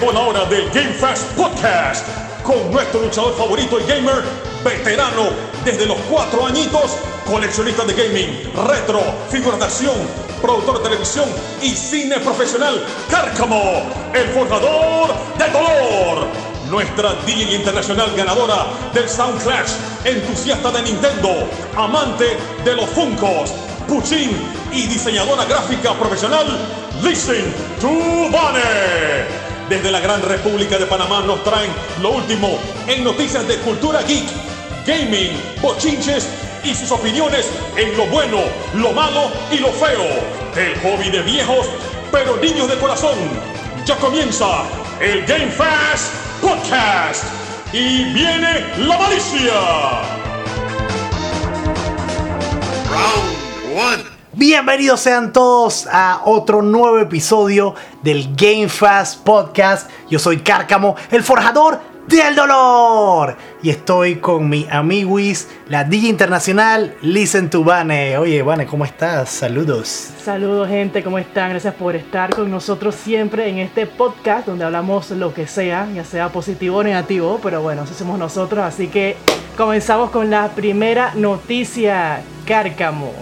Llegó la hora del Game Fast Podcast con nuestro luchador favorito y gamer, veterano desde los cuatro añitos, coleccionista de gaming, retro, figuras de acción, productor de televisión y cine profesional, Cárcamo, el forjador de dolor. Nuestra DJ internacional ganadora del Sound Clash, entusiasta de Nintendo, amante de los Funkos, Puchín y diseñadora gráfica profesional, Listen to Bane. Desde la Gran República de Panamá nos traen lo último en noticias de cultura geek, gaming, bochinches y sus opiniones en lo bueno, lo malo y lo feo. El hobby de viejos, pero niños de corazón. Ya comienza el Game Fast Podcast. Y viene la malicia. Round one. Bienvenidos sean todos a otro nuevo episodio del Game Fast Podcast. Yo soy Cárcamo, el forjador del dolor. Y estoy con mi amiguis, la DJ internacional Listen to Vane. Oye, Vane, ¿cómo estás? Saludos. Saludos gente, ¿cómo están? Gracias por estar con nosotros siempre en este podcast donde hablamos lo que sea, ya sea positivo o negativo, pero bueno, eso somos nosotros, así que comenzamos con la primera noticia, Cárcamo.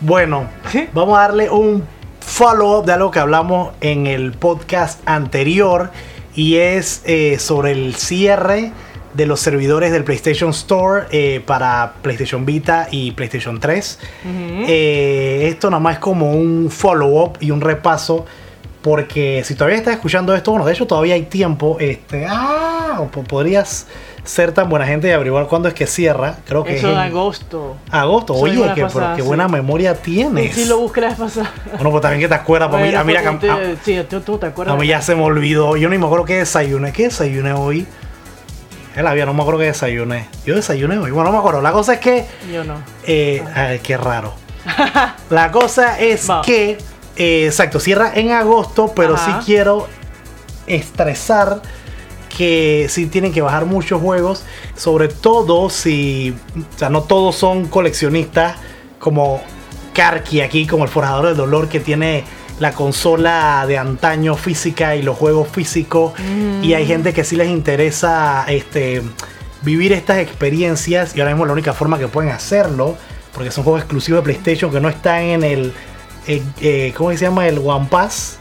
Bueno, vamos a darle un follow-up de algo que hablamos en el podcast anterior y es eh, sobre el cierre de los servidores del PlayStation Store eh, para PlayStation Vita y PlayStation 3. Eh, esto nada más es como un follow-up y un repaso porque si todavía estás escuchando esto, bueno, de hecho todavía hay tiempo. Este, ah, podrías ser tan buena gente y averiguar cuándo es que cierra. Creo que Eso es en agosto. agosto. Eso Oye, que, pasada, pero qué sí. buena memoria tienes. Sí, lo busqué la vez pasada. Bueno, pues también que te acuerdas, a mí- a mí, Bueno, a- Sí, tú, tú te acuerdas. a mí ya se me olvidó. Yo ni me acuerdo qué desayuné. ¿Qué desayuné hoy? En la vida no me acuerdo qué desayuné. Yo desayuné hoy. Bueno, no me acuerdo. La cosa es que. Yo no. eh, ay, qué raro. La cosa es Va. que. eh, exacto, cierra en agosto, pero Ajá. sí quiero estresar que sí tienen que bajar muchos juegos, sobre todo si, o sea, no todos son coleccionistas como Karki aquí, como el forjador del dolor que tiene la consola de antaño física y los juegos físicos. Y hay gente que sí les interesa este vivir estas experiencias y ahora mismo la única forma que pueden hacerlo porque son juegos exclusivos de PlayStation que no están en el eh, eh, ¿cómo se llama? el One Pass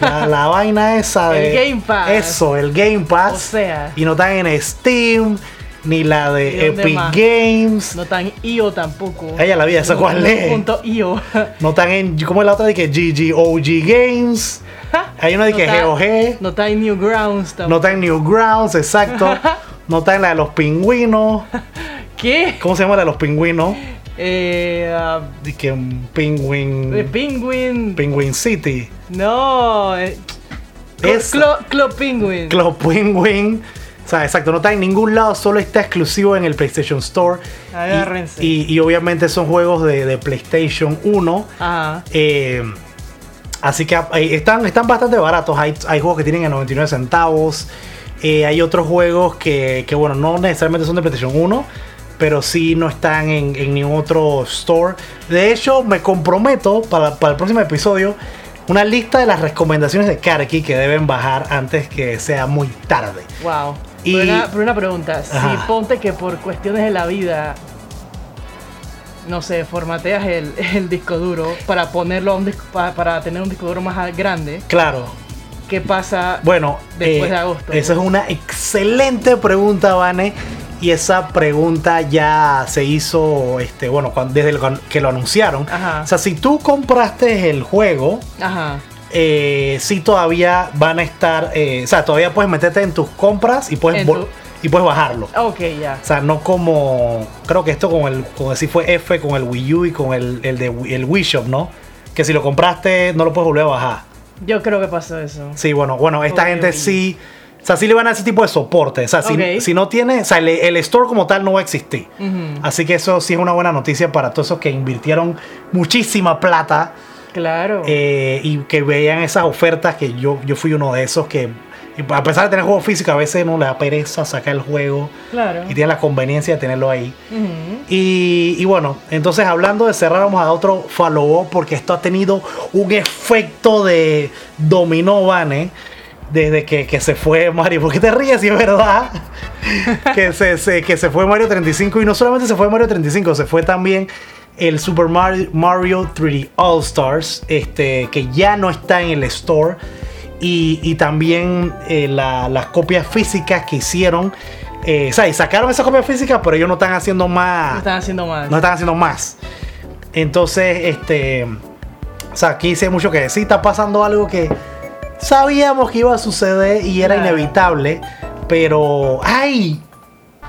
la, la vaina esa El de Game Pass. eso el Game Pass O sea. y no están en Steam ni la ¿Y de Epic más? Games No tan IO tampoco. Ella la vida, ¿esa No- cuál no es? Punto IO. no están en ¿cómo es la otra de que GGOG Games hay una de No que está- GOG No está en Newgrounds tampoco. no está en Newgrounds exacto no está en la de los pingüinos ¿Qué? ¿cómo se llama la de los pingüinos? Eh, ah, de que un Penguin The Penguin. Penguin City No. eh, Es- Club, Club Penguin. Club Penguin. O sea, exacto, no está en ningún lado, solo está exclusivo en el PlayStation Store. Y- Agárrense. Y, y obviamente son juegos de, de PlayStation 1. Ajá. Eh, así que eh, están, están bastante baratos. Hay, hay juegos que tienen a 99 centavos. Eh, hay otros juegos que, que, bueno, no necesariamente son de PlayStation 1. Pero sí no están en, en ningún otro store. De hecho, me comprometo para, para el próximo episodio. Una lista de las recomendaciones de Karki que deben bajar antes que sea muy tarde. Wow. Y- Pero, una, una pregunta. Si Ajá. ponte que por cuestiones de la vida, no sé, formateas el, el disco duro para ponerlo a un disco, pa- para tener un disco duro más grande, Claro, ¿qué pasa? Bueno, Después eh, de agosto, Esa es una excelente pregunta, Vane. Y esa pregunta ya se hizo, este, bueno, cuando- desde el- que lo anunciaron. Ajá. O sea, si tú compraste el juego, Ajá. eh, sí todavía van a estar, eh, o sea, todavía puedes meterte en tus compras y puedes, y puedes bajarlo. Ok, ya. O sea, no como, creo que esto con el, con si fue F con el Wii U y con el, el de el Wii Shop, ¿no? Que si lo compraste no lo puedes volver a bajar. Yo creo que pasó eso. Sí, bueno, bueno, esta gente sí. O sea, sí le van a ese tipo de soporte. O sea, si, si no tiene. O sea, el, el store como tal no va a existir. Así que eso sí es una buena noticia para todos esos que invirtieron muchísima plata Claro. eh, y que veían esas ofertas. Que yo, yo fui uno de esos que, a pesar de tener juego físico, a veces no le da pereza sacar el juego claro. y tiene la conveniencia de tenerlo ahí. Y, y bueno, entonces hablando de cerrar, vamos a dar otro follow-up porque esto ha tenido un efecto de dominó, Vane. Desde que, que se fue Mario. ¿Por qué te ríes si es verdad? que, se, se- que se fue Mario 35 y no solamente se fue Mario 35, se fue también el Super Mario, Mario 3D All Stars, este, que ya no está en el store. Y, y también eh, la- las copias físicas que hicieron. eh, o sea, y sacaron esas copias físicas, pero ellos no están haciendo más. Lo están haciendo mal. No están haciendo más. Entonces, este. O sea, aquí dice mucho que sí está pasando algo que sabíamos que iba a suceder y era Claro. inevitable. Pero. ¡Ay!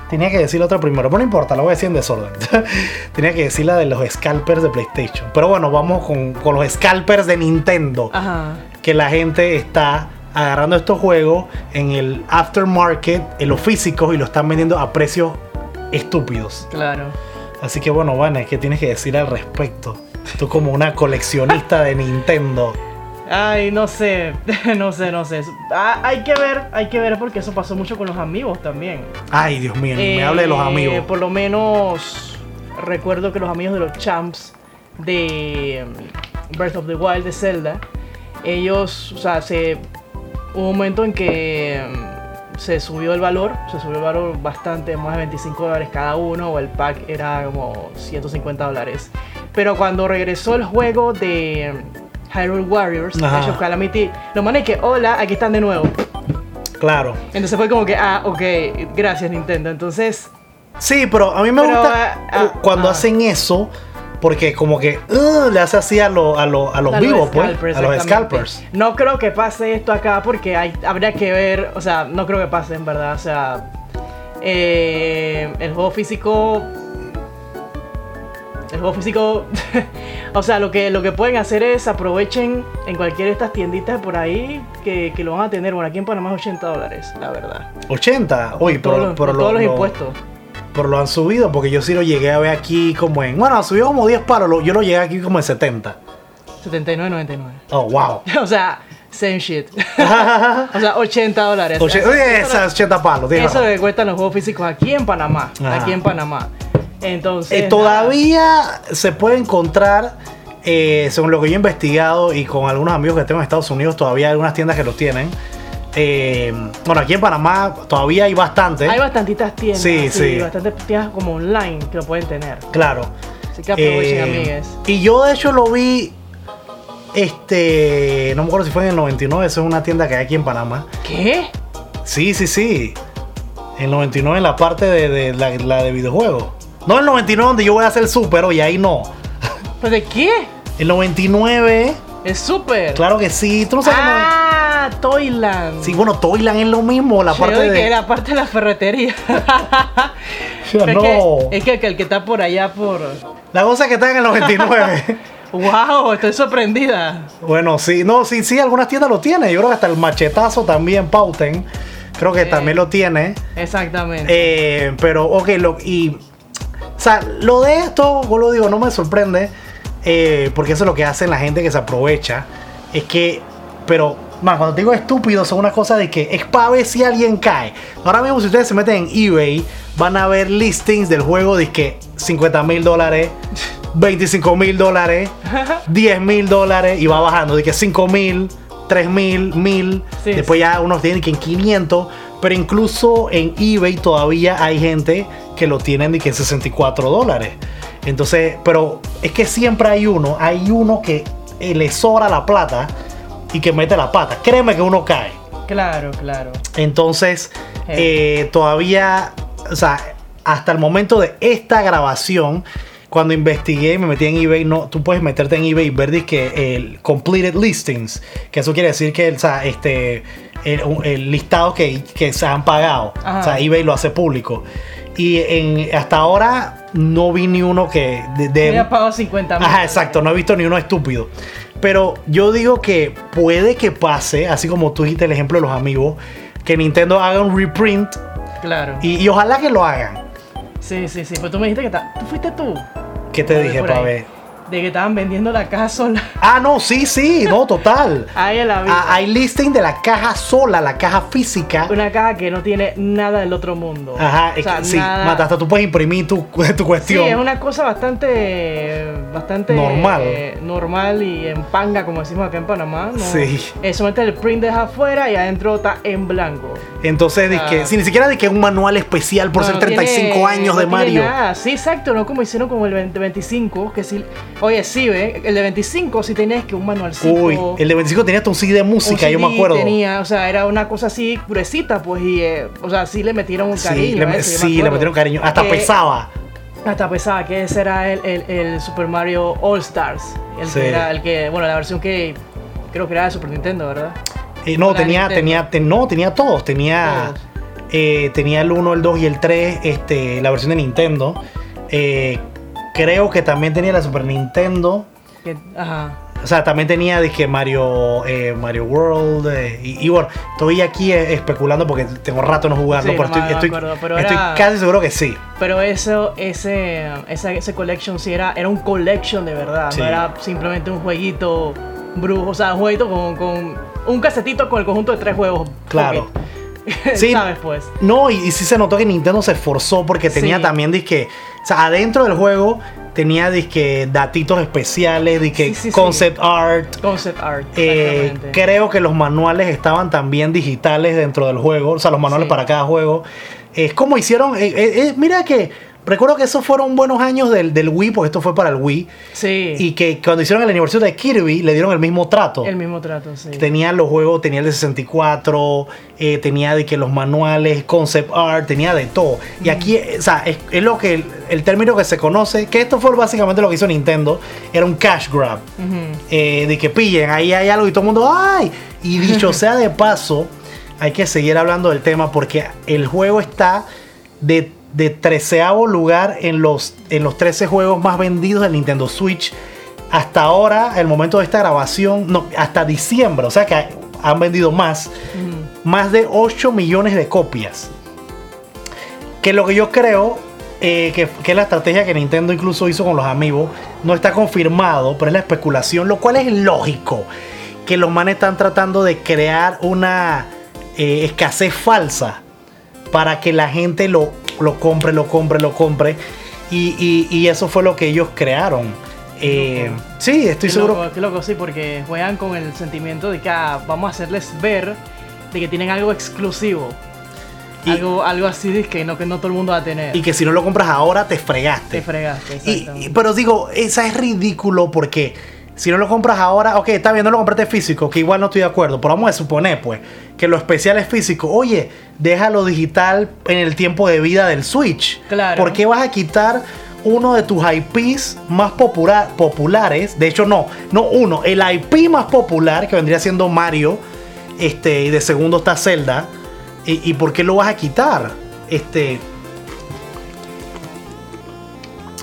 Tenía que decir la otra primero, pero no importa, la voy a decir en desorden. Tenía que decir la de los scalpers de PlayStation. Pero bueno, vamos con, con los scalpers de Nintendo. Ajá. Que la gente está agarrando estos juegos en el aftermarket, en los físicos, y lo están vendiendo a precios estúpidos. Claro. Así que bueno, Vane, ¿qué tienes que decir al respecto? Tú como una coleccionista de Nintendo. Ay, no sé, no sé, no sé. Ah, hay que ver, hay que ver porque eso pasó mucho con los amigos también. Ay, Dios mío, me Eh, hable de los amigos. Por lo menos recuerdo que los amigos de los champs de um, Breath of the Wild de Zelda, ellos, o sea, se hubo un momento en que um, se subió el valor, se subió el valor bastante, más de 25 dólares cada uno, o el pack era como 150 dólares. Pero cuando regresó el juego de um, Hyrule Warriors, Ajá. Age of Calamity, lo mané que, hola, aquí están de nuevo. Claro. Entonces fue como que, ah, ok, gracias Nintendo. Entonces, Sí, pero a mí me Pero, gusta ah, ah, cuando ah. hacen eso, porque como que uh, le hace así a, lo- a, lo- a los a vivos, pues. scalpers, A los exactamente. scalpers. No creo que pase esto acá porque hay, habría que ver, o sea, no creo que pase en verdad, o sea, eh, el juego físico, el juego físico, o sea, lo que, lo que pueden hacer es aprovechen en cualquiera de estas tienditas por ahí que, que lo van a tener, bueno, aquí en Panamá es 80 dólares, la verdad. 80. Uy, Todos pero, los- pero con lo, todos los lo- impuestos. pero lo han subido porque yo sí lo llegué a ver aquí como en. Bueno, subió como 10 palos. lo- Yo lo llegué aquí como en 70. 79.99. Oh, wow. O sea, same shit. o sea, 80 dólares. Oye, Eso- oye, eso- esas 80 palos. Eso es lo que cuestan los juegos físicos aquí en Panamá. Ajá. Aquí en Panamá. Entonces. Eh, todavía se puede encontrar, eh, según lo que yo he investigado y con algunos amigos que tengo en Estados Unidos, todavía hay algunas tiendas que lo tienen. Eh, bueno, aquí en Panamá todavía hay bastante. Hay bastantitas tiendas. Sí, sí. Bastantes tiendas como online que lo pueden tener. Claro. Así que aprovechen, amigues. Y yo de hecho lo vi, este, no me acuerdo si fue en el 99, eso es una tienda que hay aquí en Panamá. ¿Qué? Sí, sí, sí. El 99 en la parte de, de la, la de videojuegos. No el 99 donde yo voy a hacer el super, oye, ahí no. ¿Pues de qué? El 99, Es súper. claro que sí. Tú no sabes cómo- Ah, Toyland. Sí, bueno, Toyland es lo mismo, la Yo parte de... que era parte de la ferretería. No. que- es que, el que está por allá por. La cosa es que está en el 99. ¡Wow! Estoy sorprendida. bueno, sí, no, sí, sí, algunas tiendas lo tienen. Yo creo que hasta el machetazo también, Pauten. Creo que Eh. también lo tiene. Exactamente. Eh, pero, ok, lo, y. O sea, lo de esto, yo lo digo, no me sorprende. eh, porque eso es lo que hacen la gente que se aprovecha. Es que. Pero, man, cuando te digo estúpido, son una cosa de que es para ver si alguien cae. Ahora mismo, si ustedes se meten en eBay, van a ver listings del juego de que 50 mil dólares, 25 mil dólares, 10 mil dólares y va bajando. De que 5 mil, 3 mil, 1000. Sí, después ya unos tienen que en 500. Pero incluso en eBay todavía hay gente que lo tienen de que en 64 dólares. Entonces, pero es que siempre hay uno, hay uno que le sobra la plata y que mete la pata. Créeme que uno cae. Claro, claro. Entonces, eh, todavía, o sea, hasta el momento de esta grabación, cuando investigué y me metí en eBay, no, tú puedes meterte en eBay y ver que el completed listings, que eso quiere decir que o sea, este, el, el listado que, que se han pagado, Ajá. o sea, eBay lo hace público. Y en, hasta ahora no vi ni uno que de, de- pagado 50 mil. Ajá, exacto, no he visto ni uno estúpido. Pero yo digo que puede que pase, así como tú dijiste el ejemplo de los amigos, que Nintendo haga un reprint Claro. y, y ojalá que lo hagan. Sí, sí, sí. Pero tú me dijiste que ta- tú fuiste tú. ¿Qué te dije ver? De que estaban vendiendo la caja sola. Ah, no, sí, sí, no, total. Ahí la vi. Ah, hay listing de la caja sola, la caja física. Una caja que no tiene nada del otro mundo. Ajá, O sea, sí, nada- Mata, hasta tú puedes imprimir tu, tu Sí, cuestión. es una cosa bastante. Bastante. Normal. eh, normal y en panga, como decimos acá en Panamá. ¿no? Sí. Es solamente el print deja afuera y adentro está en blanco. Entonces, Ah. si ni siquiera de que un manual especial por No, ser no 35 tiene- años no de Mario. nada. Sí, exacto, no como hicieron como el 20 25, que sí. Oye, sí, ve, el de 25 sí tenías que un manualcito. Uy, el de 25 tenía hasta un CD de música, yo me acuerdo. Tenía, o sea, era una cosa así gruesita, pues, y, eh, o sea, sí le metieron un Sí, cariño. le, a me- eso, me sí, le metieron cariño. Hasta Que- pesaba. Hasta pensaba que ese era el, el- el Super Mario All Stars. El Sí. que era el que, bueno, la versión que creo que era de Super Nintendo, ¿verdad? Eh, no, tenía, tenía, te- no, tenía todos. Tenía, Todos. eh, tenía el 1, el 2 y el 3, este, la versión de Nintendo. Eh, creo que también tenía la Super Nintendo. Que- ajá. O sea, también tenía dije, Mario, eh, Mario World. eh, y, y bueno, estoy aquí eh, especulando porque tengo rato no jugando. Sí, pero no estoy, no me estoy- acuerdo, pero estoy era- casi seguro que sí. Pero eso, ese, esa, ese collection sí era, era un collection de verdad, Sí. no era simplemente un jueguito brujo, o sea, un jueguito con, con un casetito con el conjunto de tres juegos. Claro. Sí. ¿Sabes pues? No, y, y sí se notó que Nintendo se esforzó porque tenía Sí. también, disque, o sea, adentro del juego tenía, disque, datitos especiales, disque, Sí, sí, sí. concept art. Concept art. Eh, creo que los manuales estaban también digitales dentro del juego, o sea, los manuales para cada juego. Es como hicieron, eh, eh, mira que recuerdo que esos fueron buenos años del, del Wii, porque esto fue para el Wii, Sí, y que cuando hicieron el aniversario de Kirby le dieron el mismo trato. el mismo trato, sí. Tenía los juegos, tenía el de 64, eh, tenía de que los manuales, concept art, tenía de todo. Y aquí, o sea, es, es lo que el, el término que se conoce, que esto fue básicamente lo que hizo Nintendo, era un cash grab. Eh, de que pillen, ahí hay algo y todo el mundo, ¡ay! Y dicho sea de paso, hay que seguir hablando del tema porque el juego está de, de treceavo lugar en los, en los 13 juegos más vendidos del Nintendo Switch. Hasta ahora, el momento de esta grabación, no, hasta diciembre, o sea que han vendido más, más de 8 millones de copias. Que lo que yo creo eh, que, que es la estrategia que Nintendo incluso hizo con los amigos, no está confirmado, pero es la especulación, lo cual es lógico. Que los manes están tratando de crear una eh, escasez falsa para que la gente lo, lo compre, lo compre, lo compre. Y, y- y eso fue lo que ellos crearon. Eh, sí, estoy Qué seguro. loco, qué loco, sí, porque juegan con el sentimiento de que ah, vamos a hacerles ver de que tienen algo exclusivo. Y- algo, algo así que no, que no todo el mundo va a tener. Y que si no lo compras ahora, te fregaste. te fregaste, y- pero digo, esa es ridículo porque si no lo compras ahora, ok, está bien, no lo compraste físico, que igual no estoy de acuerdo, pero vamos a suponer, pues, que lo especial es físico. Oye, déjalo digital en el tiempo de vida del Switch. Claro. ¿Por qué vas a quitar uno de tus IPs más popular- populares? De hecho, no, no uno, el IP más popular, que vendría siendo Mario, este, y de segundo está Zelda. ¿Y, y por qué lo vas a quitar? Este,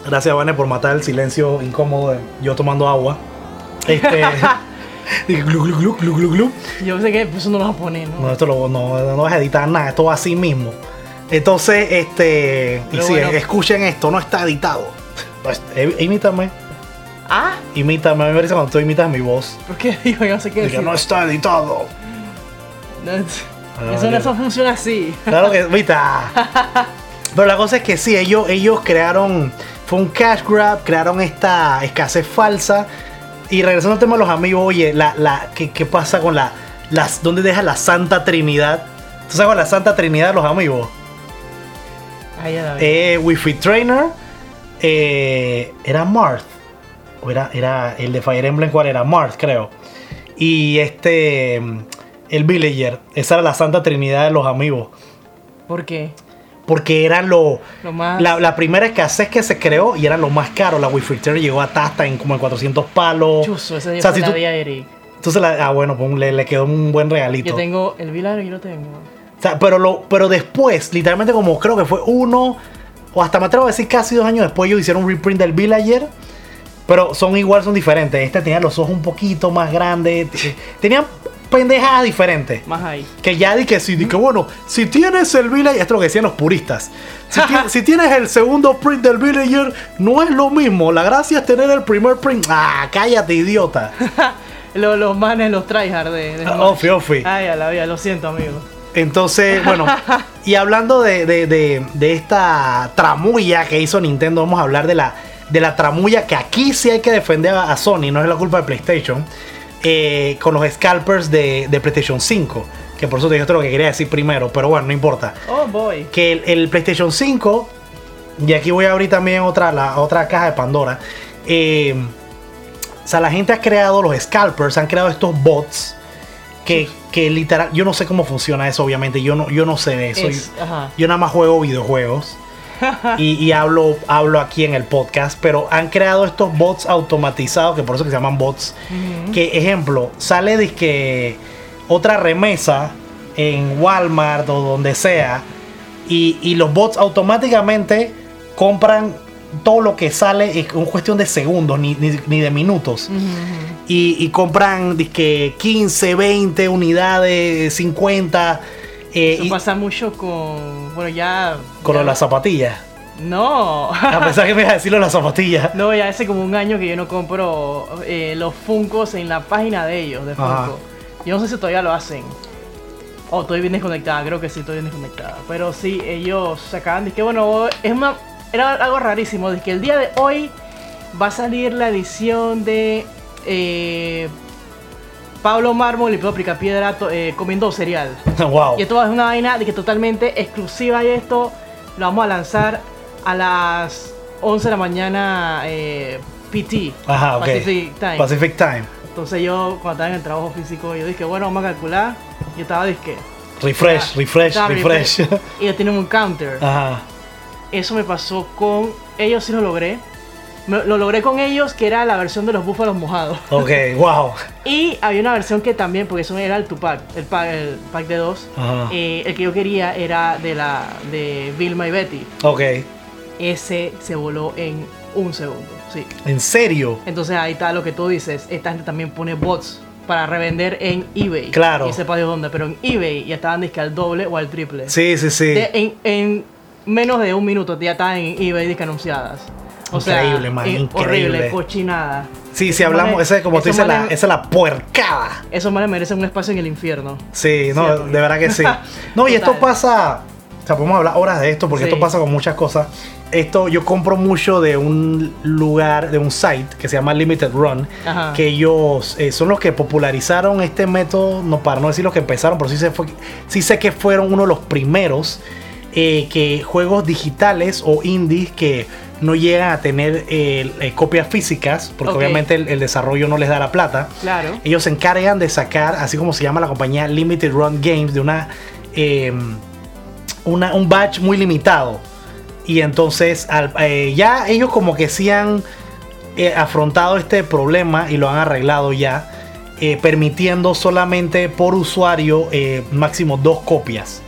Gracias, Vane, por matar el silencio incómodo de yo tomando agua. Este. dije, glu, glu, glu, glu, glu, glu. Yo sé que pues, eso no lo vas a poner, ¿no? No, esto lo- no, no vas a editar nada, esto va así mismo. Entonces, este. Y bueno. escuchen esto, no está editado. Pues, eh, imítame, Ah, imítame. A mí me parece cuando tú imitas mi voz. ¿por qué? Yo no sé qué Dije, decir. no está editado. No, Ah, eso, no- eso funciona así. Claro que, vista. Pero la cosa es que sí, ellos, ellos crearon, fue un cash grab, crearon esta escasez falsa. Y regresando al tema de los amigos, oye, la, la, ¿qué, qué pasa con la, las, dónde deja la Santa Trinidad? ¿Tú sabes la Santa Trinidad de los amigos? Ahí ya la. Eh, Wi-Fi Trainer, eh, era Marth, o era, era el de Fire Emblem, ¿cuál era? Marth, creo. Y este, el Villager, esa era la Santa Trinidad de los amigos. ¿Por qué? Porque eran lo, Lo más. la, la primera escasez que se creó y eran los más caros. La Wi-Fi Trainer llegó a hasta en como en 400 palos. Chuzo, ese día O sea, se si la tú- Eric. Entonces, la- ah, bueno, pues le, le quedó un buen regalito. Yo tengo el Vilar yo lo tengo. O sea, pero, lo, pero después, literalmente como creo que fue uno, o hasta me atrevo a decir casi dos años después, ellos hicieron un reprint del Villager. Pero son igual, son diferentes. Este tenía los ojos un poquito más grandes. Tenían pendejadas diferentes. Más ahí. Que ya di que sí, di que bueno, si tienes el Villager, esto es lo que decían los puristas. Si, ti- si tienes el segundo print del Villager, no es lo mismo. La gracia es tener el primer print. Ah, cállate, idiota. Los, los manes, los tryhard de, de Ah, Ofi, ofi. Ay, a la vida, lo siento, amigo. Entonces, bueno, y hablando de, de- de- de esta tramulla que hizo Nintendo, vamos a hablar de la, de la tramulla que aquí sí hay que defender a, a Sony, no es la culpa de PlayStation, eh, con los scalpers de, de PlayStation 5. Que por eso te dije lo que quería decir primero, pero bueno, no importa. Oh, boy. Que el, el PlayStation 5, y aquí voy a abrir también otra, la, otra caja de Pandora. eh, o sea, la gente ha creado los scalpers, han creado estos bots que, que literal, yo no sé cómo funciona eso, obviamente, yo no, yo no sé de eso. Es- yo, ajá. yo nada más juego videojuegos y, y hablo, hablo aquí en el podcast, pero han creado estos bots automatizados, que por eso que se llaman bots, que ejemplo, sale de que otra remesa en Walmart o donde sea, y, y los bots automáticamente compran todo lo que sale en cuestión de segundos, ni, ni- ni de minutos. y, y compran dizque 15, 20 unidades, 50. eh, Eso y- pasa mucho con. Bueno, ya. con ya- de las zapatillas. No. A pesar que me ibas a decir lo de las zapatillas. No, ya hace como un año que yo no compro eh, los Funcos en la página de ellos, de Ajá. Funko. Yo no sé si todavía lo hacen. O estoy bien desconectada, creo que sí, estoy bien desconectada. Pero sí, ellos sacaban, que bueno, es una, era algo rarísimo, de que el día de hoy va a salir la edición de eh, Pablo Mármol y Pedro Picapiedra eh, comiendo cereal. wow. Y esto es una vaina de que totalmente exclusiva y esto lo vamos a lanzar a las 11 de la mañana eh, PT. Ajá, ok. Pacific Time. Pacific Time. Entonces yo cuando estaba en el trabajo físico yo dije, bueno, vamos a calcular. Yo estaba dije, Refresh, refresh, estaba refresh. Y ellos tienen un counter. Ajá. Eso me pasó con ellos sí lo logré. Me- lo logré con ellos que era la versión de los búfalos mojados. Ok, wow. Y había una versión que también, porque eso era el Tupac, el pack, el pack de dos. Ajá. Eh, el que yo quería era de la de Vilma y Betty. Ok. Ese se voló en un segundo, sí. ¿En serio? Entonces ahí está lo que tú dices. Esta gente también pone bots para revender en eBay. Claro. Y sepa de dónde, pero en eBay ya estaban disque al doble o al triple. Sí, sí, sí. De- en, en menos de un minuto ya estaban en eBay disque anunciadas. O Increíble, sea, man, eh, increíble. horrible, cochinada. Sí, si hablamos, esa es como tú dices, la, esa es la puercada. Esos manes merecen un espacio en el infierno. Sí, no, Cierto. de verdad que sí. No, y esto pasa. O sea, podemos hablar horas de esto porque Sí. esto pasa con muchas cosas. Esto yo compro mucho de un lugar, de un site que se llama Limited Run, Ajá. que ellos eh, son los que popularizaron este método, no para no decir los que empezaron, pero sí, se fue, sí sé que fueron uno de los primeros eh, que juegos digitales o indies que no llegan a tener eh, eh, copias físicas, porque obviamente el, el desarrollo no les da la plata. Claro. Ellos se encargan de sacar, así como se llama la compañía Limited Run Games, de una, eh, una un batch muy limitado. Y entonces al- ya ellos como que sí han afrontado este problema y lo han arreglado ya, permitiendo solamente por usuario máximo dos copias.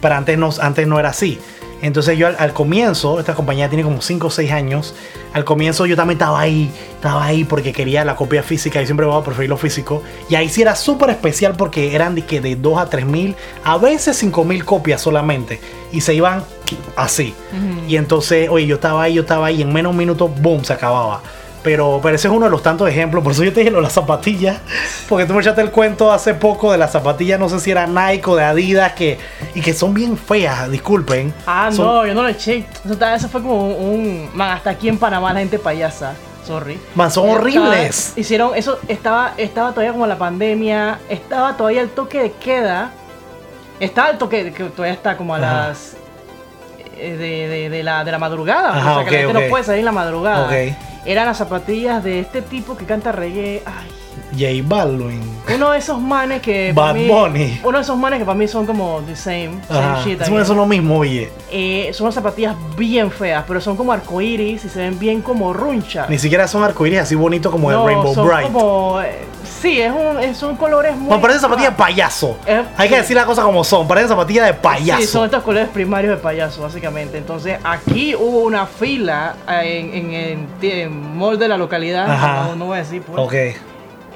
Pero antes no, antes no era así. Entonces yo al, al comienzo, esta compañía tiene como 5 o 6 años, al comienzo yo también estaba ahí, estaba ahí porque quería la copia física y siempre voy a preferir lo físico. Y ahí sí era súper especial porque eran de, que de 2 a 3 mil, a veces 5 mil copias solamente. Y se iban así. Y entonces, oye, yo estaba ahí, yo estaba ahí, y en menos de un minuto, boom, se acababa. Pero, pero ese es uno de los tantos ejemplos. Por eso yo te dije lo de las zapatillas. Porque tú me echaste el cuento hace poco de las zapatillas, no sé si era Nike o de Adidas, que, y que son bien feas, disculpen. Ah, Son- no, yo no lo eché. Eso, fue como un. Man, hasta aquí en Panamá la gente payasa. Sorry. Man, son Estaba- horribles. hicieron eso, estaba, estaba todavía como la pandemia, estaba todavía el toque de queda. Estaba el toque de que todavía está como a Ajá. las. eh, De, de- de la, de la madrugada. Ajá, o sea, que la gente no puede salir en la madrugada. Ok. Eran las zapatillas de este tipo que canta reggae. Ay, J Balvin. uno de esos manes que. Bad mí- Bunny. Uno de esos manes que para mí son como the same. shit, Son, son lo mismo, oye. Eh, son unas zapatillas bien feas, pero son como arcoíris y se ven bien como runchas. Ni siquiera son arcoíris así bonitos como No, el Rainbow son Bright. como... eh, sí, es un, es- son colores muy... Bueno, parecen zapatillas de payaso. Eh, Hay que sí. decir las cosas como son. Parecen zapatillas de payaso. Sí, son estos colores primarios de payaso, básicamente. Entonces, aquí hubo una fila en, en mall de la localidad. Ajá. No, no voy a decir, pues. Ok.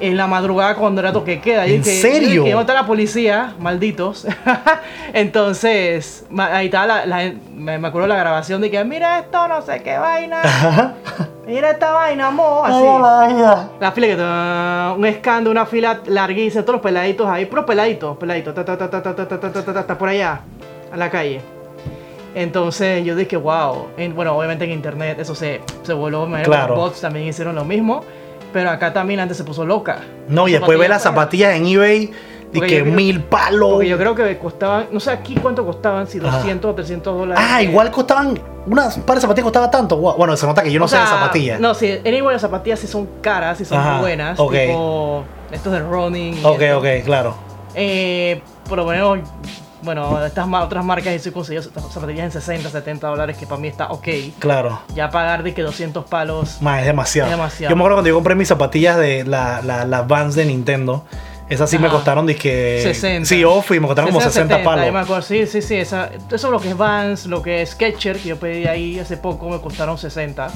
En la madrugada cuando era toque queda. Y ¿En serio? yo dije, ¿Dónde está la policía? Malditos. Entonces, ahí estaba la, la- me, me acuerdo la grabación de que, mira esto, no sé qué vaina. Mira esta vaina, mo. Así. La fila que un escándalo, una fila larguísima, todos los peladitos ahí, pero peladitos, peladitos, ta, ta, ta, ta, ta, ta, ta, ta, ta, ta, por allá, a la calle. Entonces yo dije, wow. En- bueno, obviamente en internet eso se, se voló, que Claro. los bots también hicieron lo mismo, pero acá también la gente se puso loca. No, y después ve las zapatillas en eBay. Y que yo mil palos. Porque yo creo que costaban, no sé aquí cuánto costaban, si Ajá. 200 o 300 dólares. Ah, igual costaban. Unas par de zapatillas costaba tanto. Bueno, se nota que yo no o sé de sea, zapatillas. No, sí, anyway, las zapatillas sí son caras, sí son Ajá, buenas. ok. Tipo, estos de running. ok, ok, claro. Eh, por lo menos, bueno, estas otras marcas sí conseguido zapatillas en 60, 70 dólares, que para mí está ok. Claro. Ya pagar de que 200 palos. Más, es demasiado. Es demasiado. Yo me acuerdo cuando yo compré mis zapatillas de la, la, las Vans de Nintendo. Esas sí me costaron, dizque. 60. Sí, off y me costaron como 60 70, palos. me acuerdo, sí, sí, sí. esa- eso es lo que es Vans, lo que es Sketcher, que yo pedí ahí hace poco, me costaron 60.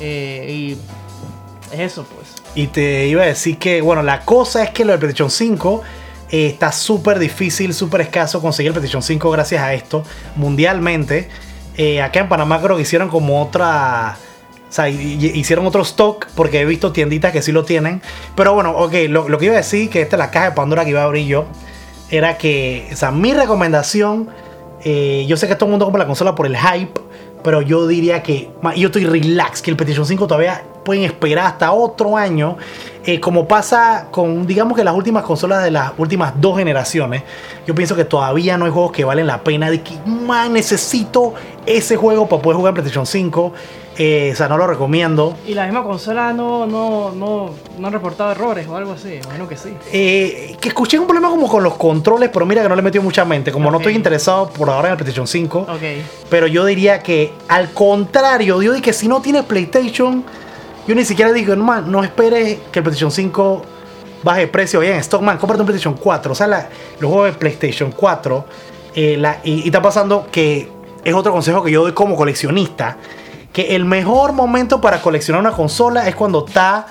Eh, y es eso, pues. Y te iba a decir que, bueno, la cosa es que lo del PlayStation 5 eh, está súper difícil, súper escaso conseguir el PlayStation 5 gracias a esto mundialmente. Eh, acá en Panamá creo que hicieron como otra... O sea, hicieron otro stock porque he visto tienditas que sí lo tienen. Pero bueno, ok, lo, lo que iba a decir, que esta es la caja de Pandora que iba a abrir yo, era que, o sea, mi recomendación, eh, yo sé que todo el mundo compra la consola por el hype, pero yo diría que, yo estoy relax, que el PlayStation 5 todavía pueden esperar hasta otro año, eh, como pasa con, digamos que las últimas consolas de las últimas dos generaciones, yo pienso que todavía no hay juegos que valen la pena, de que, man, necesito ese juego para poder jugar en PlayStation 5, eh, o sea, no lo recomiendo. Y la misma consola no, no, no, no han reportado errores o algo así, imagino que sí. Eh, que escuché un problema como con los controles, pero mira que no le metió mucha mente. Como no estoy interesado por ahora en el PlayStation 5. Ok. Pero yo diría que al contrario, yo digo que si no tienes PlayStation, yo ni siquiera digo, no, man, no esperes que el PlayStation 5 baje de precio. Oye, en Stockman, cómprate un PlayStation 4. O sea, los juegos de PlayStation 4. eh, y está pasando que es otro consejo que yo doy como coleccionista. Que el mejor momento para coleccionar una consola es cuando está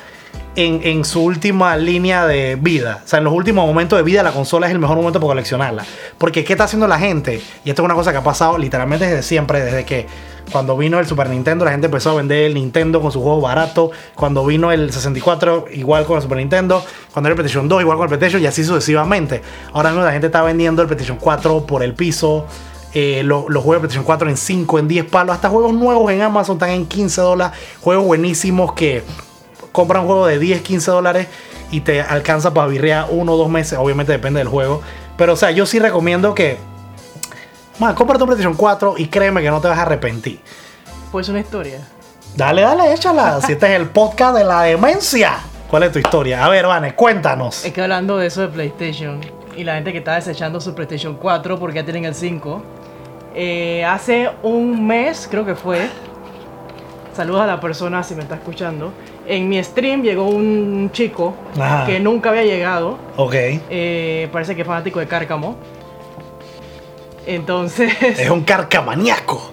en, su última línea de vida. O sea, en los últimos momentos de vida la consola es el mejor momento para coleccionarla. Porque ¿qué está haciendo la gente? Y esto es una cosa que ha pasado literalmente desde siempre, desde que cuando vino el Super Nintendo la gente empezó a vender el Nintendo con sus juegos baratos. Cuando vino el 64 igual con el Super Nintendo. Cuando era el PlayStation 2 igual con el PlayStation y así sucesivamente. Ahora mismo la gente está vendiendo el PlayStation 4 por el piso. Eh, lo- los juegos de PlayStation 4 en 5, en 10 palos. Hasta juegos nuevos en Amazon están en 15 dólares. Juegos buenísimos que compra un juego de 10, 15 dólares y te alcanza para virrear uno o dos meses. Obviamente depende del juego. Pero, o sea, yo sí recomiendo que. Man, cómprate un PlayStation 4 y créeme que no te vas a arrepentir. Pues una historia. Dale, dale, échala. si este es el podcast de la demencia. ¿Cuál es tu historia? A ver, Vane, cuéntanos. Es que hablando de eso de PlayStation y la gente que está desechando su PlayStation 4 porque ya tienen el 5. eh, hace un mes, creo que fue. Saludos a la persona si me está escuchando. En mi stream llegó un chico Ajá. que nunca había llegado. Ok. eh, parece que es fanático de Cárcamo. Entonces. Es un carcamaniaco.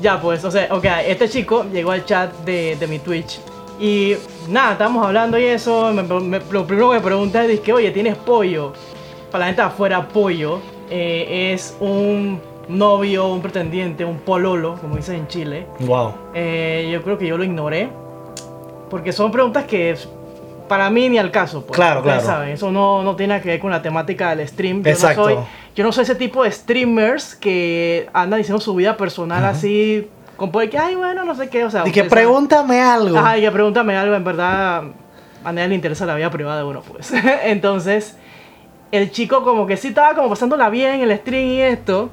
Ya, pues, o sea, ok, este chico llegó al chat de, de mi Twitch y nada, estábamos hablando y eso. me- me- lo primero que me pregunta es: que, Oye, ¿tienes pollo? Para la gente afuera, pollo eh, es un novio, un pretendiente, un pololo, como dicen en Chile. Wow. Eh, yo creo que yo lo ignoré porque son preguntas que para mí ni al caso. Pues, Claro, claro. saben, eso no, no tiene que ver con la temática del stream. Yo Exacto. No soy, yo no soy ese tipo de streamers que andan diciendo su vida personal así, con poder que, ay, bueno, no sé qué. O sea, Y que ustedes saben. pregúntame algo. Ajá, y que pregúntame algo, en verdad, a nadie le interesa la vida privada de uno, pues. Entonces, el chico como que sí estaba como pasándola bien en el stream y esto.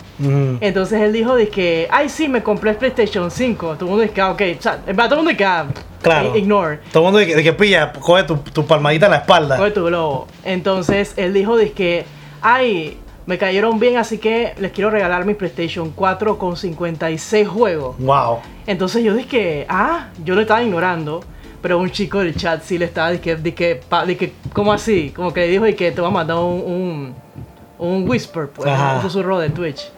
Entonces él dijo que, ay sí, me compré el PlayStation 5. Todo el mundo dice ah, ok, o sea, todo el mundo dice ah, Claro. ignore, Todo el mundo de que, pilla, coge tu, tu palmadita en la espalda. coge tu globo. Entonces él dijo que, ay, me cayeron bien, así que les quiero regalar mi PlayStation 4 con 56 juegos. Wow. Entonces yo dije, ah, yo lo estaba ignorando. Pero un chico del chat sí le estaba, dije, dije, pa- dije, ¿cómo así? Como que le dijo y que te va a mandar un, un, un whisper, pues, Ajá. un susurro de Twitch.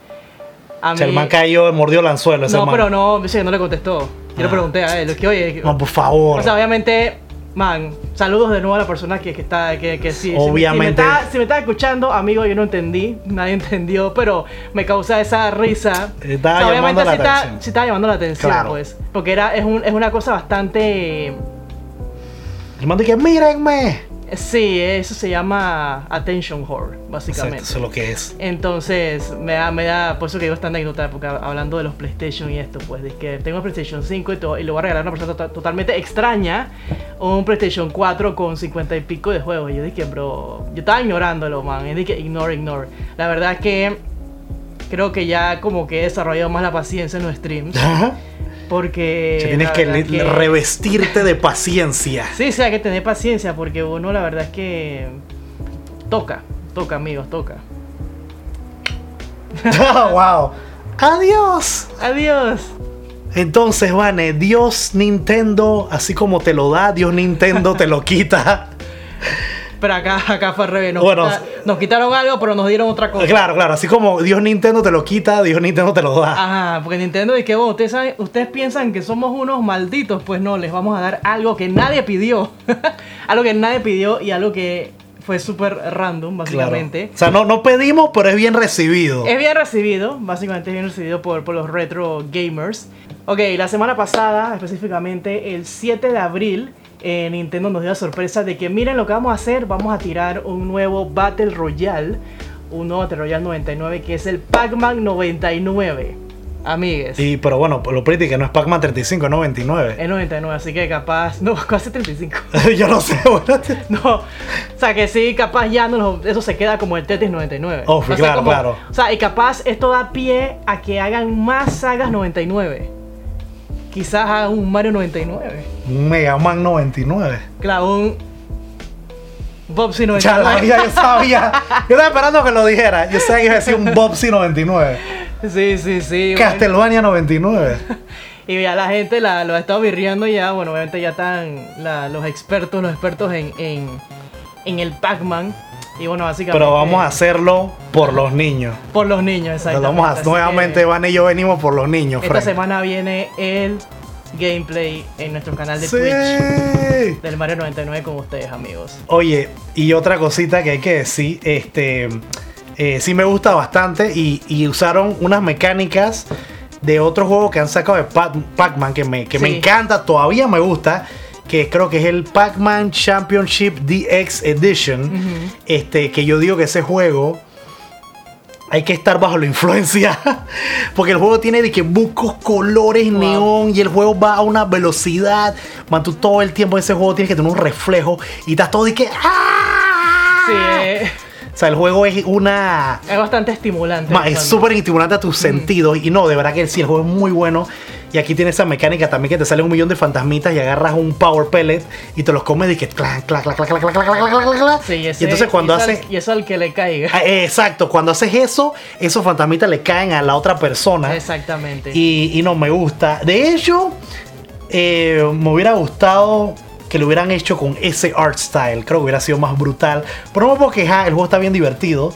A O sea, el man cayó, mordió el anzuelo. Ese No, man. pero no, que no le contestó. Yo le Ah. pregunté a él, que oye, No, por favor. o sea, obviamente Man, saludos de nuevo a la persona que, que está, que, que sí. si me- Si me, Obviamente. está, si me está escuchando, amigo, yo no entendí, nadie entendió, pero me causa esa risa. Estaba O sea, obviamente sí está, sí estaba llamando la atención, Claro. pues. Porque era, es, un- es una cosa bastante... El man dice, mírenme. Sí, eso se llama attention whore, Exacto, básicamente. eso es lo que es. Entonces, me da, me da, por eso que digo esta anécdota, porque hablando de los PlayStation y esto, pues, de que tengo un PlayStation 5 y, to- y le voy a regalar a una persona to- totalmente extraña un PlayStation 4 con 50 y pico de juegos. Y yo dije, bro, yo estaba ignorándolo, man. Y dije, ignore, ignore. La verdad es que creo que ya como que he desarrollado más la paciencia en los streams, porque... Que tienes que, revestirte de paciencia. Sí, sí, hay que tener paciencia, porque uno la verdad es que toca, toca, amigos, toca. wow. Adiós. Adiós. Entonces, Vane, Dios Nintendo, así como te lo da, Dios Nintendo te lo quita. Pero acá, acá fue al revés. Nos, Bueno, quita- nos quitaron algo, pero nos dieron otra cosa. Claro, claro, así como Dios Nintendo te lo quita, Dios Nintendo te lo da. Ajá, porque Nintendo dice que bueno, ustedes, saben- ustedes piensan que somos unos malditos, pues no, les vamos a dar algo que nadie pidió. algo que nadie pidió y algo que fue súper random, Claro. básicamente. O sea, no, no pedimos, pero es bien recibido. Es bien recibido, básicamente es bien recibido por, por los retro gamers. Ok, la semana pasada, específicamente el 7 de abril, eh, Nintendo nos dio la sorpresa de que miren lo que vamos a hacer, vamos a tirar un nuevo Battle Royale, un nuevo Battle Royale 99 que es el Pac-Man 99. Amigues. Sí, pero bueno, lo pretty que no es Pac-Man 35, no 29. Es 99, así que capaz, no, casi 35. Yo no sé, bueno. No, o sea que sí, capaz ya no lo- eso se queda como el Tetris 99. Oh, O sea, claro, como- claro. O sea, y capaz esto da pie a que hagan más sagas 99. Quizás hagan un Mario 99. Un Mega Man 99. Claro, un Bobsy Ya lo 99. había, yo sabía. Yo estaba esperando que lo dijera. Yo sabía que iba a decir un Bobsy 99. Sí, sí, sí. bueno. Castlevania 99. Y ya la gente la, lo ha estado virreando ya. Bueno, obviamente ya están la- los expertos, los expertos en, en, en el Pac-Man. Y bueno, básicamente. Pero vamos a hacerlo por los niños. Por los niños, exactamente. vamos a, Así nuevamente, Van y yo venimos por los niños, Esta Frank. semana viene el gameplay en nuestro canal de Sí. Twitch del Mario 99 con ustedes, amigos. Oye, y otra cosita que hay que decir, este, eh, sí me gusta bastante y, y usaron unas mecánicas de otro juego que han sacado de Pac- Pac-Man que, me, que me encanta, todavía me gusta, que creo que es el Pac-Man Championship DX Edition, este, que yo digo que ese juego hay que estar bajo la influencia. Porque el juego tiene de que muchos colores Wow. neón y el juego va a una velocidad. Man, tú todo el tiempo en ese juego tienes que tener un reflejo y estás todo de que. ¡ah! Sí, eh, O sea, el juego es una. es bastante estimulante. es súper estimulante a tus sentidos. Y no, de verdad que sí, el juego es muy bueno. Y aquí tiene esa mecánica también que te sale un millón de fantasmitas y agarras un power pellet y te los comes y que clac, clac, clac, clac, clac, clac, clac, clac, clac, clac, clac. Sí, ese- y entonces cuando y eso hace. al- Y eso al que le caiga. Ah, eh, Exacto, cuando haces eso, esos fantasmitas le caen a la otra persona. Exactamente. Y, y no me gusta. De hecho, eh, me hubiera gustado que lo hubieran hecho con ese art style. Creo que hubiera sido más brutal. Pero no me puedo quejar, el juego está bien divertido.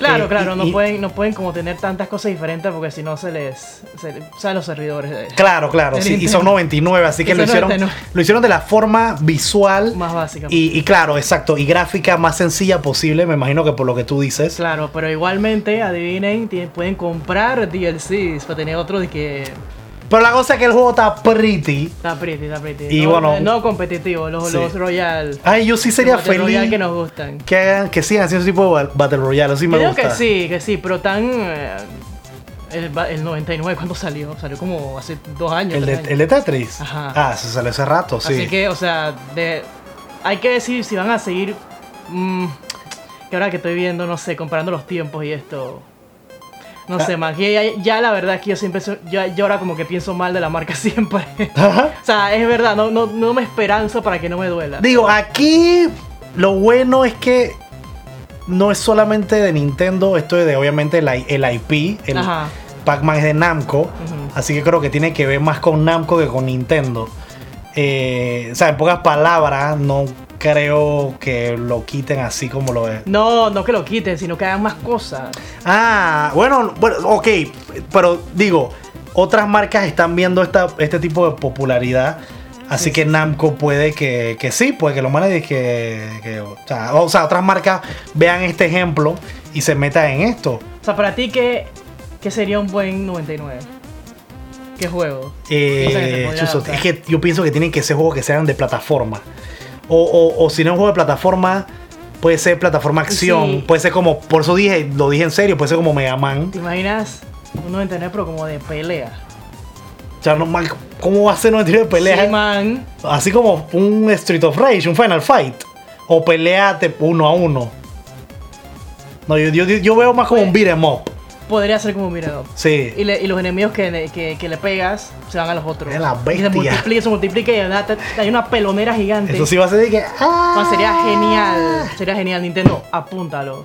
Claro, Eh, claro, y- no, y- pueden, no pueden como tener tantas cosas diferentes porque si no se les... Se, les- saben los servidores. eh, Claro, claro, sí, y son 99, así que lo hicieron, 99. lo hicieron de la forma visual Más básica. y, y claro, exacto, y gráfica más sencilla posible, me imagino que por lo que tú dices. Claro, pero igualmente, adivinen, pueden comprar DLCs para tener otro de que... Pero la cosa es que el juego está pretty. Está pretty, está pretty. Y no, bueno- No competitivo, los, Sí. los Royal. Ay, yo sí sería los feliz que nos gustan. que hagan, que sigan haciendo ese tipo de ba- Battle Royale, así me Creo gusta. que sí, que sí, pero tan... eh, el, el 99, ¿cuándo salió? Salió como hace dos años. ¿El de, años. el de Tetris? Ajá. Ah, se salió hace rato, sí. Así que, o sea, de, hay que decir si van a seguir... mm, que ahora que estoy viendo, no sé, comparando los tiempos y esto... No sé, man, que ya, ya la verdad es que yo siempre... soy- yo, yo ahora como que pienso mal de la marca siempre. Ajá. o sea, es verdad, no, no, no me esperanzo para que no me duela. Digo, aquí lo bueno es que no es solamente de Nintendo, esto es de obviamente el, el IP, el. Pac-Man es de Namco, así que creo que tiene que ver más con Namco que con Nintendo. Eh, o sea, en pocas palabras, no creo que lo quiten así como lo es. No, no que lo quiten, sino que hagan más cosas. Ah, bueno, bueno, ok, pero digo, otras marcas están viendo esta, este tipo de popularidad. Así Sí, que. Namco puede que, que sí, puede que lo maneje que, que o, sea, o sea, otras marcas vean este ejemplo y se metan en esto. O sea, para ti, ¿qué, qué sería un buen 99? ¿Qué juego? Eh, O sea, que es que yo pienso que tienen que ser juegos que sean de plataforma. O, o- o si no es un juego de plataforma, puede ser plataforma acción. Sí. Puede ser como, por eso dije, lo dije en serio, puede ser como Mega Man. ¿Te imaginas un 99 pero como de pelea? O sea, no, man, ¿cómo va a ser 99 de pelea? Sí, man. Así como un Street of Rage, un Final Fight. O pelea uno a uno. No, yo, yo, yo veo más como un beat 'em up. Podría ser como un up. Sí. Y, le- y los enemigos que, que, que le pegas se van a los otros. Es la Y se bestia. multiplica, se multiplica y hay una pelonera gigante. Eso sí va a ser de que. ¡ah! Man, sería genial. Sería genial. Nintendo, apúntalo.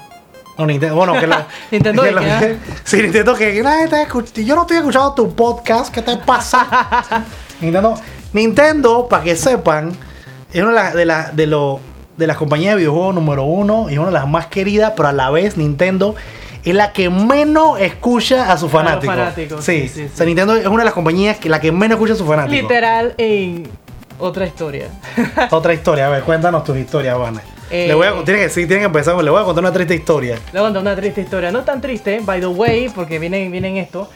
No, Nintendo, bueno, que la. Nintendo que de la- ah? Sí, Nintendo que nadie Yo no estoy escuchando tu podcast, ¿qué te pasa? Nintendo, Nintendo, para que sepan, es una de, las- de, la- de, lo- de las compañías de videojuegos número uno y es una de las más queridas, pero a la vez Nintendo es la que menos escucha a sus A los fanáticos. fanáticos, Sí, sí, sí, o sea, Nintendo es una de las compañías que la que menos escucha a sus fanáticos. Literal en otra historia. Otra historia, a ver, cuéntanos tus historias. Eh, le voy a, tiene que, sí, tiene que empezar, le voy a contar una triste historia. Le voy a contar una triste historia. No tan triste, by the way, porque viene, viene en esto.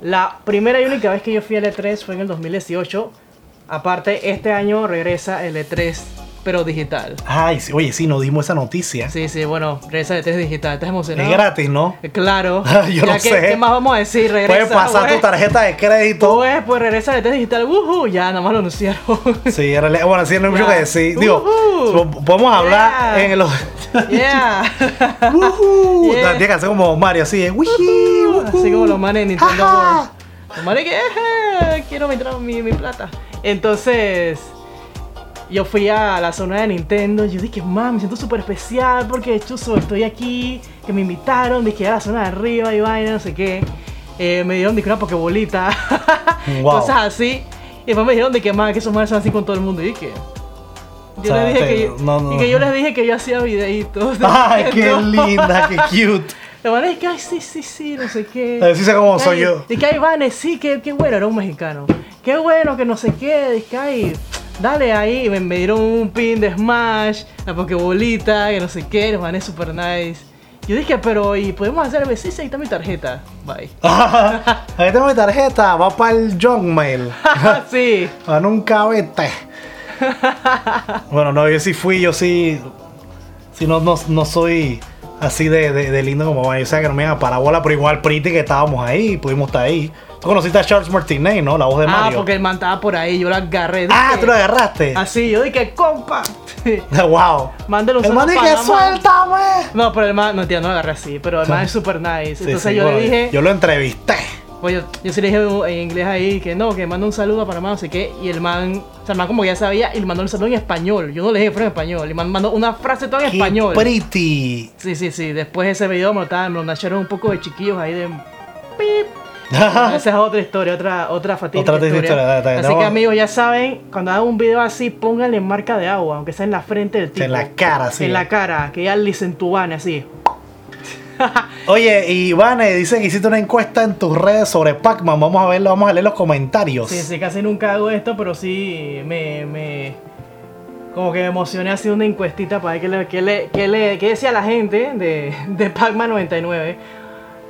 La primera y única vez que yo fui al E3 fue en el 2018. Aparte, este año regresa el E3, pero digital. Ay, sí, oye, sí, nos dimos esa noticia. Sí, sí, bueno, regresa el E3 digital. ¿Estás emocionado? Es gratis, ¿no? Eh, Claro. Yo Ya no que- sé. ¿Qué más vamos a decir? Regresa. Puedes pasar pues. tu tarjeta de crédito. Pues, pues regresa el E3 digital. ¡Woohoo! Ya, nada más lo anunciaron. Sí, en bueno, sí, no hay mucho que decir. Digo, podemos hablar Yeah. en los. yeah. Ujú. Yeah. Tiene que hacer como Mario, así, ¿eh? Así como los manes de Nintendo. World. Los manes que "Eje, quiero mi, mi, mi plata. Entonces, yo fui a la zona de Nintendo. Y yo dije, mami, me siento súper especial porque chuzo, estoy aquí. Que me invitaron, dije a la zona de arriba y vaina, no sé qué. Eh, me dieron dije, una pokebolita. Wow. Cosas así. Y después me dijeron de que más que esos manes son así con todo el mundo. Y dije. Yo O sea, les dije te- que, yo- no, no. y que yo les dije que yo hacía videitos. de Ay, qué linda, qué cute. La van es que, ay, sí, sí, sí, no sé qué. Así sé cómo soy Ay, yo. Y que ay, Vane, sí, qué, qué bueno, era un mexicano. Qué bueno, que no sé qué. Dice que ay, dale ahí. Y me, me dieron un pin de Smash, la Pokébolita, que no sé qué. Los Vane super nice. Yo dije, pero, ¿y podemos hacer? Sí, sí, ahí está mi tarjeta. Bye. Ahí tengo mi tarjeta, va para el junk mail. sí. A nunca vete. bueno, no, yo sí fui, yo sí. Sí, no, no, no soy así de, de, de lindo como sea, que no me iban a parabola, pero igual pretty que estábamos ahí, pudimos estar ahí. Tú conociste a Charles Martinet, ¿no? La voz de Ah, Mario. porque el man estaba por ahí, yo lo agarré. Ah, dije- tú lo agarraste. Así, yo dije, compa. wow. Mándale un El man dije, suéltame. No, pero el man, no, tía, no lo agarré así, pero el man es super nice. Sí, Entonces sí, yo bueno, le dije, Yo lo entrevisté. Pues yo, yo sí le dije en inglés ahí que no, que manda un saludo a Panamá, no sé qué. Y el man, o sea, el man como ya sabía y le mandó un saludo en español. Yo no le dije fuera en español. Y man mandó una frase toda en Qué español. pretty. Sí, sí, sí. Después de ese video me lo, me lo nacharon un poco de chiquillos ahí de. Pip. Esa es otra historia, otra, otra fatídica Otra historia. historia, Así que amigos, ya saben, cuando hagan un video así, pónganle marca de agua, aunque sea en la frente del tipo. En la cara, sí. En la cara, que ya licentubane así. Oye, y Vane dice que hiciste una encuesta en tus redes sobre Pac-Man. Vamos a verlo, vamos a leer los comentarios. Sí, sí, casi nunca hago esto, pero sí me, me como que me emocioné haciendo una encuestita para ver qué, le, qué, le, qué, le- qué decía la gente de, de Pac-Man 99.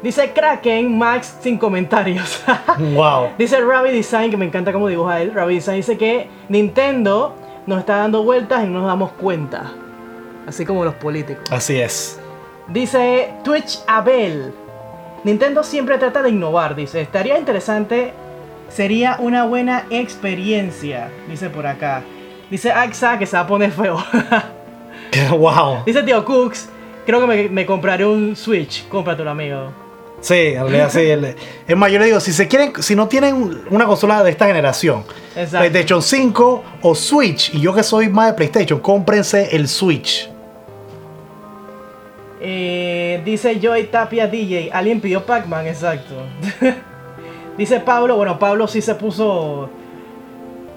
Dice Kraken Max sin comentarios. Wow. dice Ravi Design, que me encanta cómo dibuja él. Ravi Design dice que Nintendo nos está dando vueltas y no nos damos cuenta. Así como los políticos. Así es. Dice Twitch Abel. Nintendo siempre trata de innovar, dice. Estaría interesante. Sería una buena experiencia, dice por acá. Dice Axa que se va a poner feo. wow. dice Tío Cooks. Creo que me, me compraré un Switch. Cómpratelo, amigo. Sí, en realidad sí. el- Es más, yo le digo, si se quieren, si no tienen una consola de esta generación, Exacto. PlayStation 5 o Switch, y yo que soy más de PlayStation, cómprense el Switch. Eh, dice Joy Tapia DJ. Alguien pidió Pac-Man, exacto. dice Pablo. Bueno, Pablo sí se puso.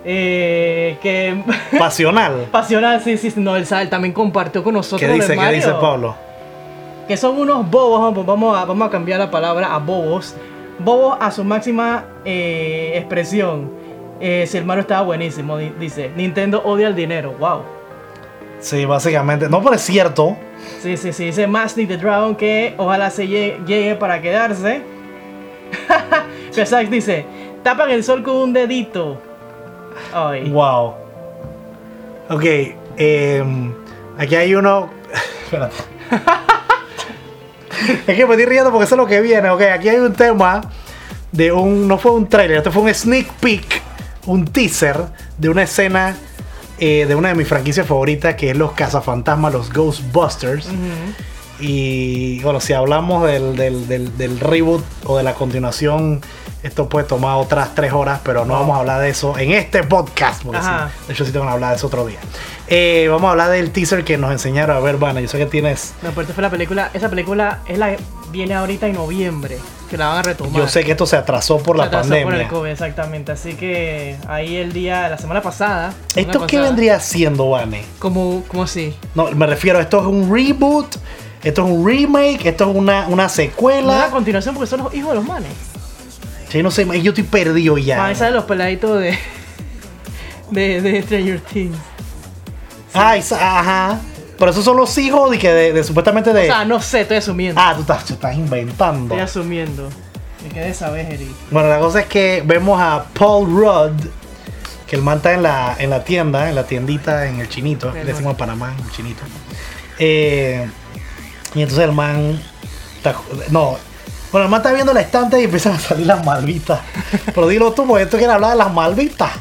Eh, que. Pasional. Pasional, sí, sí, no, él, sabe, él también compartió con nosotros. ¿Qué dice, ¿Qué dice Pablo? Que son unos bobos, vamos- a, vamos a cambiar la palabra a bobos. Bobos a su máxima eh, expresión. Eh, si el Mario estaba buenísimo, di- dice, Nintendo odia el dinero, wow. Sí, básicamente. No, pero es cierto. Sí, sí, sí, dice Master the Dragon que ojalá se llegue, llegue para quedarse. Kazak dice, tapan el sol con un dedito. Ay. Wow. Ok, em, aquí hay uno. Es que me estoy riendo porque eso es lo que viene. Ok, aquí hay un tema de un. No fue un trailer, esto fue un sneak peek, un teaser de una escena eh, de una de mis franquicias favoritas que es los cazafantasmas, los Ghostbusters. Y bueno, si hablamos del, del- del- del reboot o de la continuación, esto puede tomar otras tres horas, pero no vamos a hablar de eso en este podcast. Porque sí, de hecho, sí tengo que hablar de eso otro día. Eh, vamos a hablar del teaser que nos enseñaron. A ver, Vana, yo sé que tienes. No, pero esta fue la película, esa película es la viene ahorita en noviembre, que la van a retomar. Yo sé que esto se atrasó por Se la atrasó pandemia. por el COVID, exactamente. Así que ahí el día, la semana pasada. semana ¿Esto qué vendría siendo, Vane? Como, como así. No, me refiero, esto es un reboot, esto es un remake, esto es una, una Una secuela. continuación porque son los hijos de los manes. Sí, no sé, yo estoy perdido ya. Ah, esa de los peladitos de. de, de Stranger Things. Ah, esa- ajá. Pero esos son los hijos de que de, de supuestamente de. O sea, no sé, estoy asumiendo. ah, tú estás, tú estás inventando. Estoy asumiendo. Me quedé saber, Eric. Bueno, la cosa es que vemos a Paul Rudd, que el man está en la, en la tienda, en la tiendita, en el chinito, le decimos en Panamá, en el chinito. Eh, y entonces el man está, no, bueno, el man está viendo la estante y empiezan a salir las malvitas. Pero dilo tú, porque esto quiere hablar de las malvitas.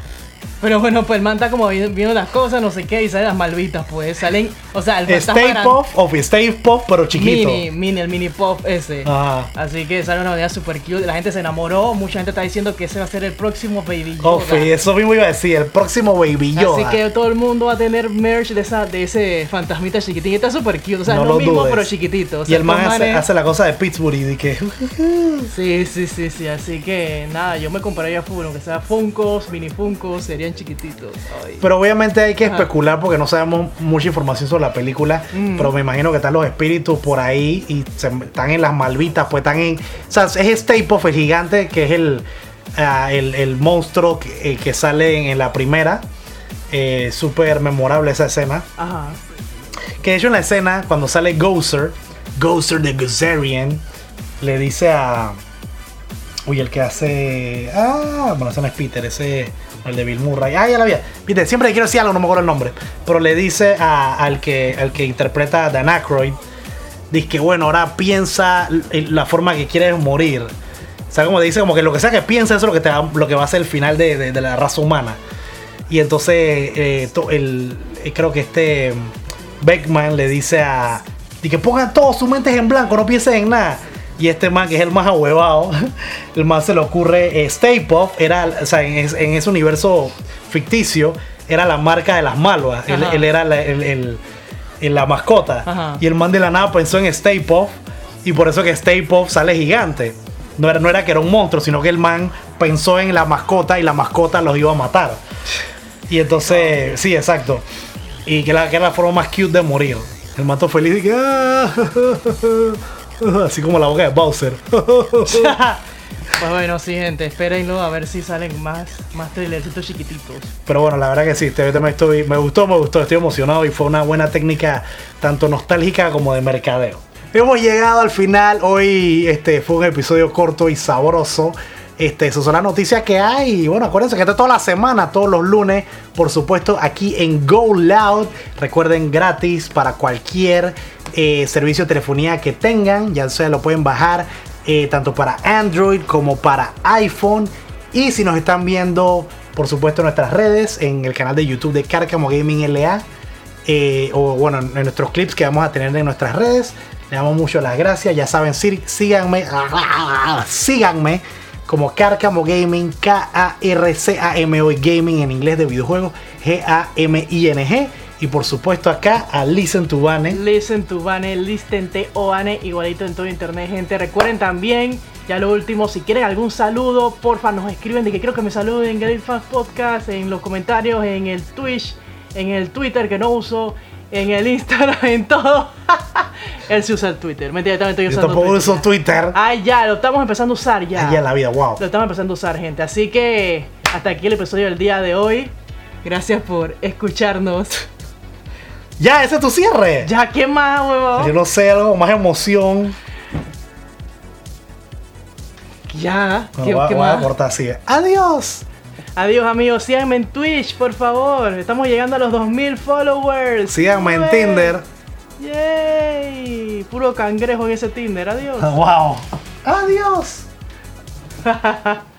Pero bueno, pues el man está como vi- viendo las cosas, no sé qué, y salen las malvitas, pues. Salen. O sea, el Stay Puff of Stay Puff, pero chiquito. Mini, mini, el mini pop ese. Ajá. Así que sale una manera super cute. La gente se enamoró. Mucha gente está diciendo que ese va a ser el próximo Baby Yoda. Sí, eso mismo iba a decir, el próximo Baby Yoda. Así que todo el mundo va a tener merch de, esa, de ese fantasmita chiquitín. Y está súper cute. O sea, No es lo lo mismo, dudes. pero chiquitito. O y el man hace, la cosa de Pittsburgh y de que Sí, sí, sí, sí. Así que nada, yo me compraría full, aunque sea Funkos, mini Funkos, chiquititos. Ay. Pero obviamente hay que Ajá. especular porque no sabemos mucha información sobre la película. Mm. Pero me imagino que están los espíritus por ahí y se- están en las malvitas, pues están en. O sea, es Puft, el gigante, que es el, ah, el, el monstruo que, que sale en, en la primera. Eh, Súper memorable esa escena. Ajá. Que de hecho en la escena, cuando sale Gozer, Gozer de Gozerian, le dice a. Uy, el que hace. Ah, bueno, ese no es Peter, ese. El de Bill Murray. Ah, ya la vi. Peter, siempre quiero decir algo, no me acuerdo el nombre. Pero le dice a- al, que, al que interpreta a Dan Aykroyd. Dice que bueno, ahora piensa l- la forma que quieres morir. O sea, como dice, como que lo que sea que piensa, es lo que, te va- lo que va a ser el final de, de- la raza humana. Y entonces, eh, el, eh, creo que este mm, Beckman le dice a. Y que pongan todos sus mentes en blanco, no piensen en nada. Y este man, que es el más ahuevado, el man se le ocurre. Eh, Stay Puft era, o sea, en, es- en ese universo ficticio, era la marca de las malvas. Él, era la, el- el- la mascota. Ajá. Y el man de la nada pensó en Stay Puft. Y por eso que Stay sale gigante. No era, no era que era un monstruo, sino que el man pensó en la mascota y la mascota los iba a matar. Y entonces, sí, exacto. Y que, la, que era la forma más cute de morir. El mato feliz y que. "Ah", Así como la boca de Bowser. Pues bueno, sí, gente, espérenlo a ver si salen más, más trailercitos chiquititos. Pero bueno, la verdad que sí, este tema estoy, me gustó, me gustó, estoy emocionado y fue una buena técnica tanto nostálgica como de mercadeo. Hemos llegado al final, hoy este fue un episodio corto y sabroso. Este, esas son las noticias que hay. Y bueno, acuérdense que esto es toda la semana, todos los lunes, por supuesto, aquí en Go Loud. Recuerden, gratis para cualquier eh, servicio de telefonía que tengan. Ya sea lo pueden bajar eh, tanto para Android como para iPhone. Y si nos están viendo, por supuesto, en nuestras redes, en el canal de YouTube de Cárcamo Gaming LA, eh, o bueno, en nuestros clips que vamos a tener en nuestras redes. Le damos mucho las gracias. Ya saben, sí- síganme, síganme como Cárcamo Gaming, K-A-R-C-A-M-O Gaming en inglés de videojuegos, G-A-M-I-N-G. Y por supuesto acá a Listen to Bane. Listen to Bane, listen to Oane, igualito en todo internet, gente. Recuerden también, ya lo último, si quieren algún saludo, porfa, nos escriben de que quiero que me saluden en Fans Podcast, en los comentarios, en el Twitch, en el Twitter que no uso, en el Instagram, en todo. Él se usa el Twitter. Mentira, yo también estoy Yo usando tampoco Twitter. uso Twitter. Ah, ya, lo estamos empezando a usar ya. Allá en la vida, wow. Lo estamos empezando a usar, gente. Así que hasta aquí el episodio del día de hoy. Gracias por escucharnos. Ya, ese es tu cierre. Ya, ¿qué más, Yo huevón? no sé, algo más emoción. Ya, No, ¿qué, voy, a- qué voy a más? cortar así. Adiós. Adiós, amigos. Síganme en Twitch, por favor. Estamos llegando a los 2000 followers. Síganme en. Tinder. Yay. Puro cangrejo en ese Tinder. Adiós. Wow. Adiós.